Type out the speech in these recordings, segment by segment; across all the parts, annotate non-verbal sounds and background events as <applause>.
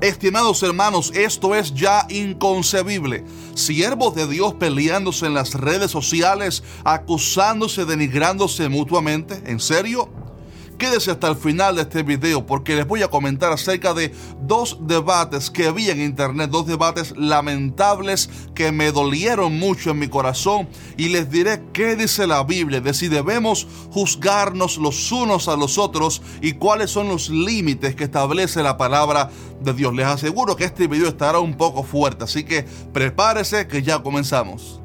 Estimados hermanos, esto es ya inconcebible. Siervos de Dios peleándose en las redes sociales, acusándose, denigrándose mutuamente. ¿En serio? Quédese hasta el final de este video porque les voy a comentar acerca de dos debates que vi en internet, dos debates lamentables que me dolieron mucho en mi corazón y les diré qué dice la Biblia de si debemos juzgarnos los unos a los otros y cuáles son los límites que establece la palabra de Dios. Les aseguro que este video estará un poco fuerte, así que prepárese que ya comenzamos.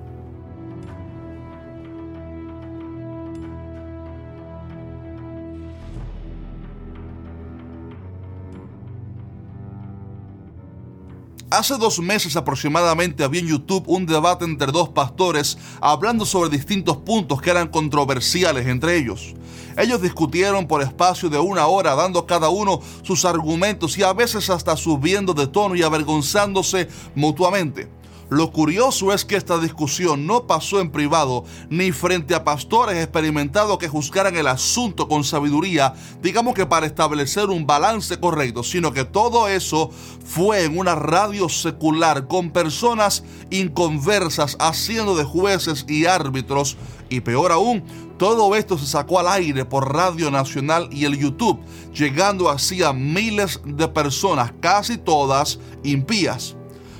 Hace dos meses aproximadamente había en YouTube un debate entre dos pastores hablando sobre distintos puntos que eran controversiales entre ellos. Ellos discutieron por espacio de una hora dando cada uno sus argumentos y a veces hasta subiendo de tono y avergonzándose mutuamente. Lo curioso es que esta discusión no pasó en privado ni frente a pastores experimentados que juzgaran el asunto con sabiduría, digamos que para establecer un balance correcto, sino que todo eso fue en una radio secular con personas inconversas haciendo de jueces y árbitros y peor aún, todo esto se sacó al aire por Radio Nacional y el YouTube, llegando así a miles de personas, casi todas impías.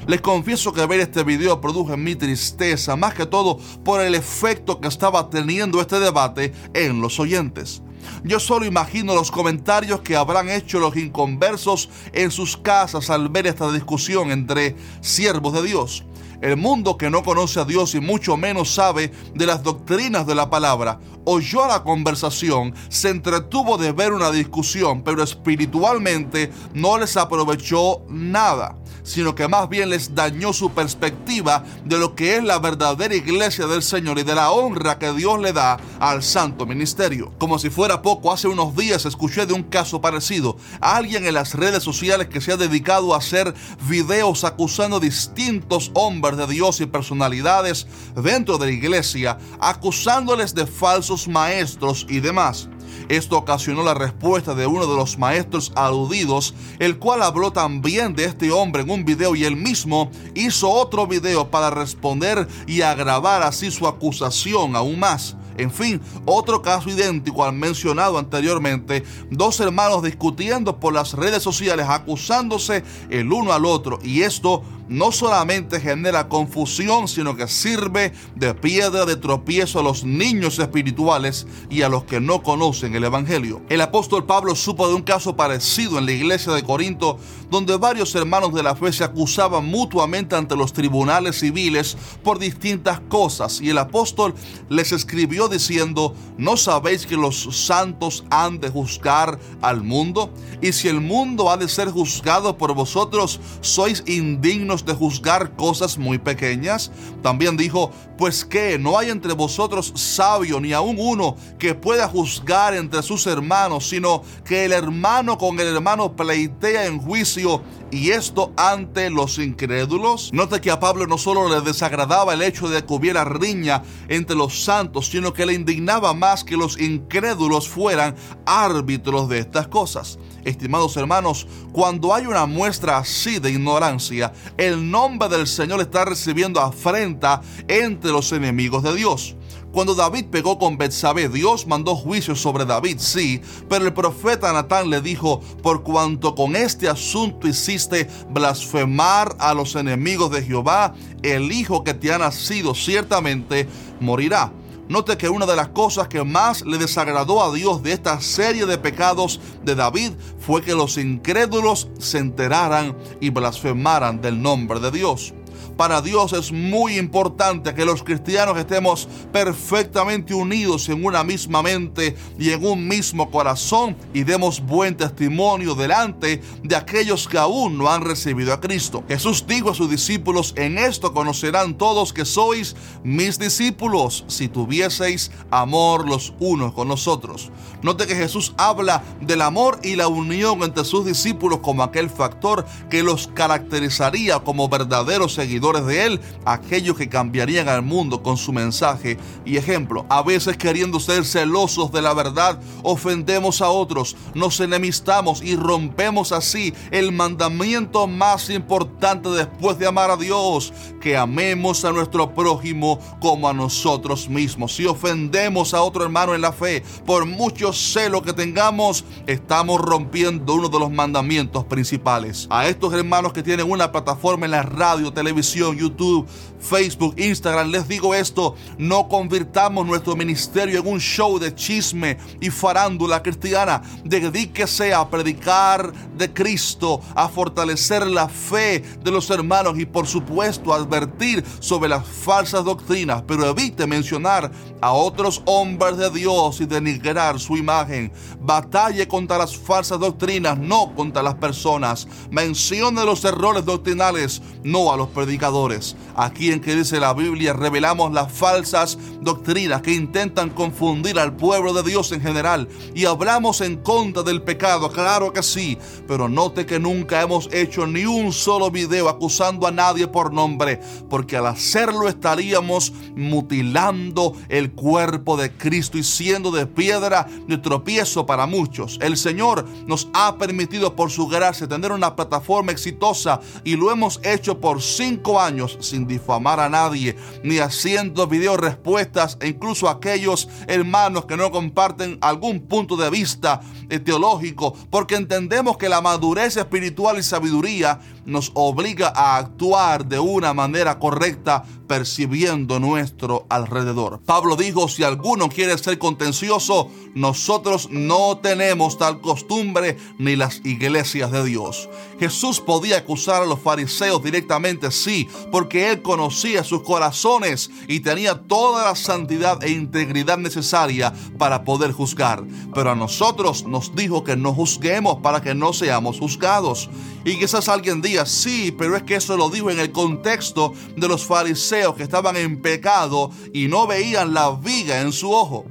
Les confieso que ver este video produjo en mi tristeza, más que todo por el efecto que estaba teniendo este debate en los oyentes. Yo solo imagino los comentarios que habrán hecho los inconversos en sus casas al ver esta discusión entre siervos de Dios. El mundo que no conoce a Dios y mucho menos sabe de las doctrinas de la palabra, oyó la conversación, se entretuvo de ver una discusión, pero espiritualmente no les aprovechó nada sino que más bien les dañó su perspectiva de lo que es la verdadera iglesia del Señor y de la honra que Dios le da al santo ministerio. Como si fuera poco, hace unos días escuché de un caso parecido. Alguien en las redes sociales que se ha dedicado a hacer videos acusando distintos hombres de Dios y personalidades dentro de la iglesia, acusándoles de falsos maestros y demás. Esto ocasionó la respuesta de uno de los maestros aludidos, el cual habló también de este hombre en un video y él mismo hizo otro video para responder y agravar así su acusación aún más. En fin, otro caso idéntico al mencionado anteriormente, dos hermanos discutiendo por las redes sociales, acusándose el uno al otro, y esto no solamente genera confusión, sino que sirve de piedra de tropiezo a los niños espirituales y a los que no conocen el Evangelio. El apóstol Pablo supo de un caso parecido en la iglesia de Corinto, donde varios hermanos de la fe se acusaban mutuamente ante los tribunales civiles por distintas cosas, y el apóstol les escribió diciendo, ¿no sabéis que los santos han de juzgar al mundo? Y si el mundo ha de ser juzgado por vosotros, sois indignos de juzgar cosas muy pequeñas? También dijo, pues que no hay entre vosotros sabio ni aun uno que pueda juzgar entre sus hermanos, sino que el hermano con el hermano pleitea en juicio y esto ante los incrédulos. Note que a Pablo no solo le desagradaba el hecho de que hubiera riña entre los santos, sino que le indignaba más que los incrédulos fueran árbitros de estas cosas. Estimados hermanos, cuando hay una muestra así de ignorancia, el nombre del Señor está recibiendo afrenta entre los enemigos de Dios. Cuando David pegó con Betsabé, Dios mandó juicio sobre David, sí, pero el profeta Natán le dijo, por cuanto con este asunto hiciste blasfemar a los enemigos de Jehová, el hijo que te ha nacido ciertamente morirá. Note que una de las cosas que más le desagradó a Dios de esta serie de pecados de David fue que los incrédulos se enteraran y blasfemaran del nombre de Dios. Para Dios es muy importante que los cristianos estemos perfectamente unidos en una misma mente y en un mismo corazón y demos buen testimonio delante de aquellos que aún no han recibido a Cristo. Jesús dijo a sus discípulos, en esto conocerán todos que sois mis discípulos si tuvieseis amor los unos con los otros. Note que Jesús habla del amor y la unión entre sus discípulos como aquel factor que los caracterizaría como verdaderos seguidores de él, aquellos que cambiarían al mundo con su mensaje y ejemplo. A veces queriendo ser celosos de la verdad, ofendemos a otros, nos enemistamos y rompemos así el mandamiento más importante después de amar a Dios, que amemos a nuestro prójimo como a nosotros mismos. Si ofendemos a otro hermano en la fe, por mucho celo que tengamos, estamos rompiendo uno de los mandamientos principales. A estos hermanos que tienen una plataforma en la radio, televisión, YouTube, Facebook, Instagram, les digo esto, no convirtamos nuestro ministerio en un show de chisme y farándula cristiana. Dedíquese a predicar de Cristo, a fortalecer la fe de los hermanos y por supuesto advertir sobre las falsas doctrinas, pero evite mencionar a otros hombres de Dios y denigrar su imagen. Batalle contra las falsas doctrinas, no contra las personas. Mencione los errores doctrinales, no a los predicadores. Aquí que dice la Biblia revelamos las falsas doctrinas que intentan confundir al pueblo de Dios en general y hablamos en contra del pecado, claro que sí, pero note que nunca hemos hecho ni un solo video acusando a nadie por nombre, porque al hacerlo estaríamos mutilando el cuerpo de Cristo y siendo de piedra de tropiezo para muchos. El Señor nos ha permitido por su gracia tener una plataforma exitosa y lo hemos hecho por cinco años sin difamar a nadie, ni haciendo video respuestas e incluso aquellos hermanos que no comparten algún punto de vista teológico, porque entendemos que la madurez espiritual y sabiduría nos obliga a actuar de una manera correcta percibiendo nuestro alrededor. Pablo dijo, si alguno quiere ser contencioso, nosotros no tenemos tal costumbre ni las iglesias de Dios. Jesús podía acusar a los fariseos directamente, sí, porque él conocía sus corazones y tenía toda la santidad e integridad necesaria para poder juzgar. Pero a nosotros nos dijo que no juzguemos para que no seamos juzgados. Y quizás alguien diga, sí, pero es que eso lo dijo en el contexto de los fariseos que estaban en pecado y no veían la viga en su ojo.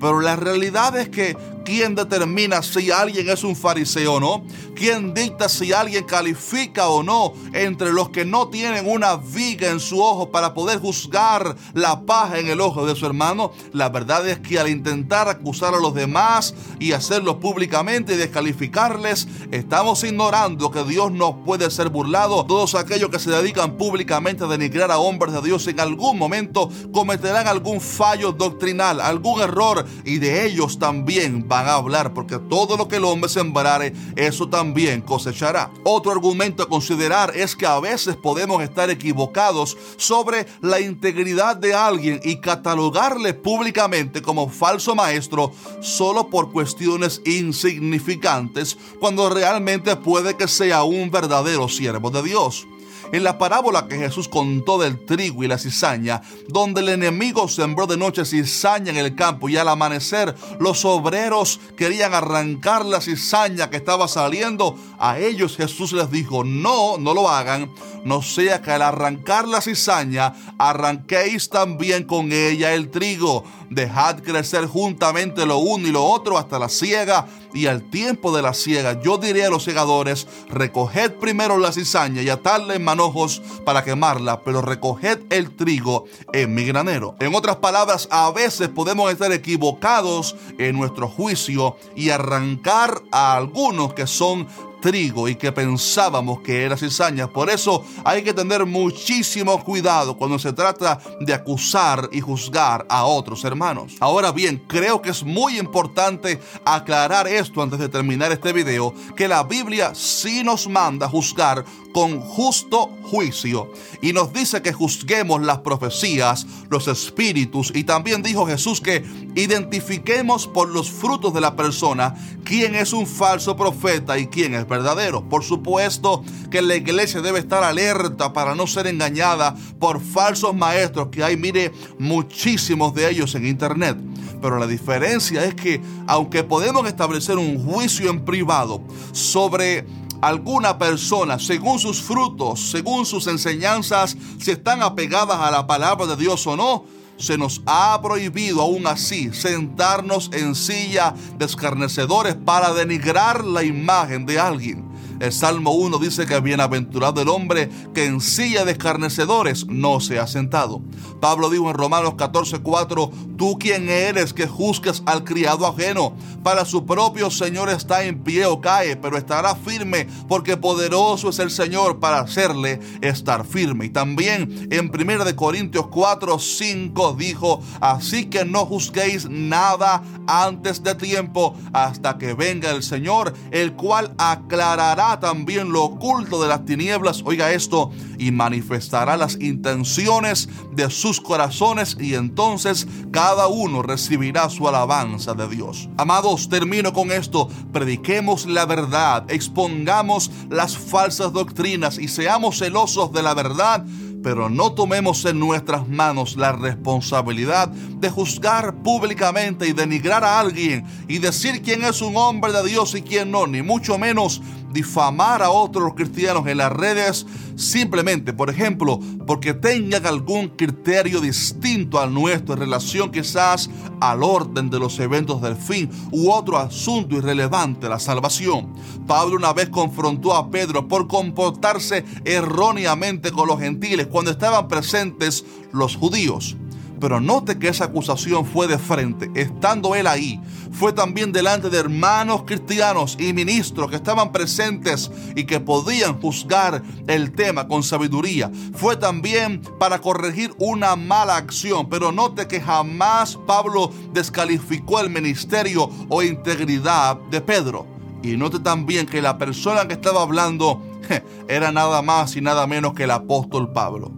Pero la realidad es que ¿quién determina si alguien es un fariseo o no? ¿Quién dicta si alguien califica o no entre los que no tienen una viga en su ojo para poder juzgar la paja en el ojo de su hermano? La verdad es que al intentar acusar a los demás y hacerlo públicamente y descalificarles, estamos ignorando que Dios no puede ser burlado. Todos aquellos que se dedican públicamente a denigrar a hombres de Dios en algún momento cometerán algún fallo doctrinal, algún error y de ellos también a hablar, porque todo lo que el hombre sembrare, eso también cosechará. Otro argumento a considerar es que a veces podemos estar equivocados sobre la integridad de alguien y catalogarle públicamente como falso maestro solo por cuestiones insignificantes, cuando realmente puede que sea un verdadero siervo de Dios en la parábola que Jesús contó del trigo y la cizaña, donde el enemigo sembró de noche cizaña en el campo y al amanecer los obreros querían arrancar la cizaña que estaba saliendo, a ellos Jesús les dijo, no, no lo hagan, no sea que al arrancar la cizaña arranquéis también con ella el trigo. Dejad crecer juntamente lo uno y lo otro hasta la siega y al tiempo de la siega yo diré a los segadores, recoged primero la cizaña y atadla en manojos para quemarla, pero recoged el trigo en mi granero. En otras palabras, a veces podemos estar equivocados en nuestro juicio y arrancar a algunos que son trigo y que pensábamos que era cizaña. Por eso hay que tener muchísimo cuidado cuando se trata de acusar y juzgar a otros hermanos. Ahora bien, creo que es muy importante aclarar esto antes de terminar este video, que la Biblia sí nos manda juzgar con justo juicio y nos dice que juzguemos las profecías, los espíritus y también dijo Jesús que identifiquemos por los frutos de la persona quién es un falso profeta y quién es verdadero. Por supuesto que la iglesia debe estar alerta para no ser engañada por falsos maestros que hay, mire, muchísimos de ellos en internet. Pero la diferencia es que aunque podemos establecer un juicio en privado sobre alguna persona, según sus frutos, según sus enseñanzas, si están apegadas a la palabra de Dios o no, se nos ha prohibido aún así sentarnos en silla de escarnecedores para denigrar la imagen de alguien. El Salmo 1 dice que bienaventurado el hombre que en silla de escarnecedores no se ha sentado. Pablo dijo en Romanos 14:4, tú quién eres que juzgas al criado ajeno. Para su propio Señor está en pie o cae, pero estará firme porque poderoso es el Señor para hacerle estar firme. Y también en 1 de Corintios 4:5 dijo, así que no juzguéis nada antes de tiempo hasta que venga el Señor, el cual aclarará también lo oculto de las tinieblas, oiga esto, y manifestará las intenciones de sus corazones y entonces cada uno recibirá su alabanza de Dios. Amados, termino con esto, prediquemos la verdad, expongamos las falsas doctrinas y seamos celosos de la verdad pero no tomemos en nuestras manos la responsabilidad de juzgar públicamente y denigrar a alguien y decir quién es un hombre de Dios y quién no, ni mucho menos difamar a otros cristianos en las redes simplemente, por ejemplo, porque tengan algún criterio distinto al nuestro en relación quizás al orden de los eventos del fin u otro asunto irrelevante, la salvación. Pablo una vez confrontó a Pedro por comportarse erróneamente con los gentiles cuando estaban presentes los judíos. Pero note que esa acusación fue de frente, estando él ahí. Fue también delante de hermanos cristianos y ministros que estaban presentes y que podían juzgar el tema con sabiduría. Fue también para corregir una mala acción. Pero note que jamás Pablo descalificó el ministerio o integridad de Pedro. Y note también que la persona que estaba hablando <laughs> era nada más y nada menos que el apóstol Pablo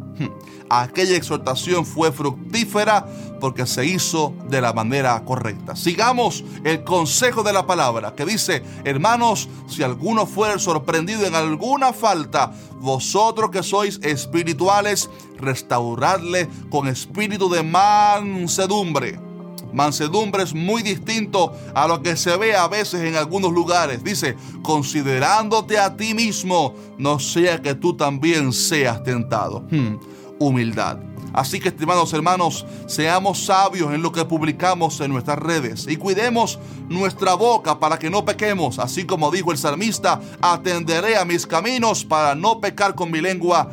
aquella exhortación fue fructífera porque se hizo de la manera correcta. Sigamos el consejo de la palabra que dice, hermanos, si alguno fuera sorprendido en alguna falta, vosotros que sois espirituales, restauradle con espíritu de mansedumbre. Mansedumbre es muy distinto a lo que se ve a veces en algunos lugares. Dice, considerándote a ti mismo, no sea que tú también seas tentado. Hmm humildad. Así que, estimados hermanos, seamos sabios en lo que publicamos en nuestras redes y cuidemos nuestra boca para que no pequemos. Así como dijo el salmista, atenderé a mis caminos para no pecar con mi lengua,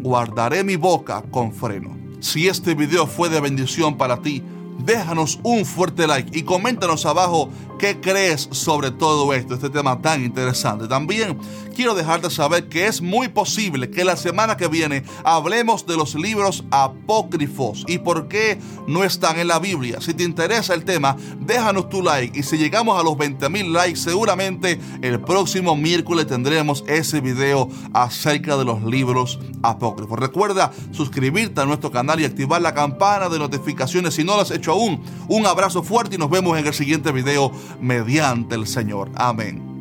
guardaré mi boca con freno. Si este video fue de bendición para ti, déjanos un fuerte like y coméntanos abajo qué crees sobre todo esto, este tema tan interesante. También quiero dejarte saber que es muy posible que la semana que viene hablemos de los libros apócrifos y por qué no están en la Biblia. Si te interesa el tema, déjanos tu like y si llegamos a los 20 mil likes, seguramente el próximo miércoles tendremos ese video acerca de los libros apócrifos. Recuerda suscribirte a nuestro canal y activar la campana de notificaciones si no lo has hecho aún. Un abrazo fuerte y nos vemos en el siguiente video mediante el Señor. Amén.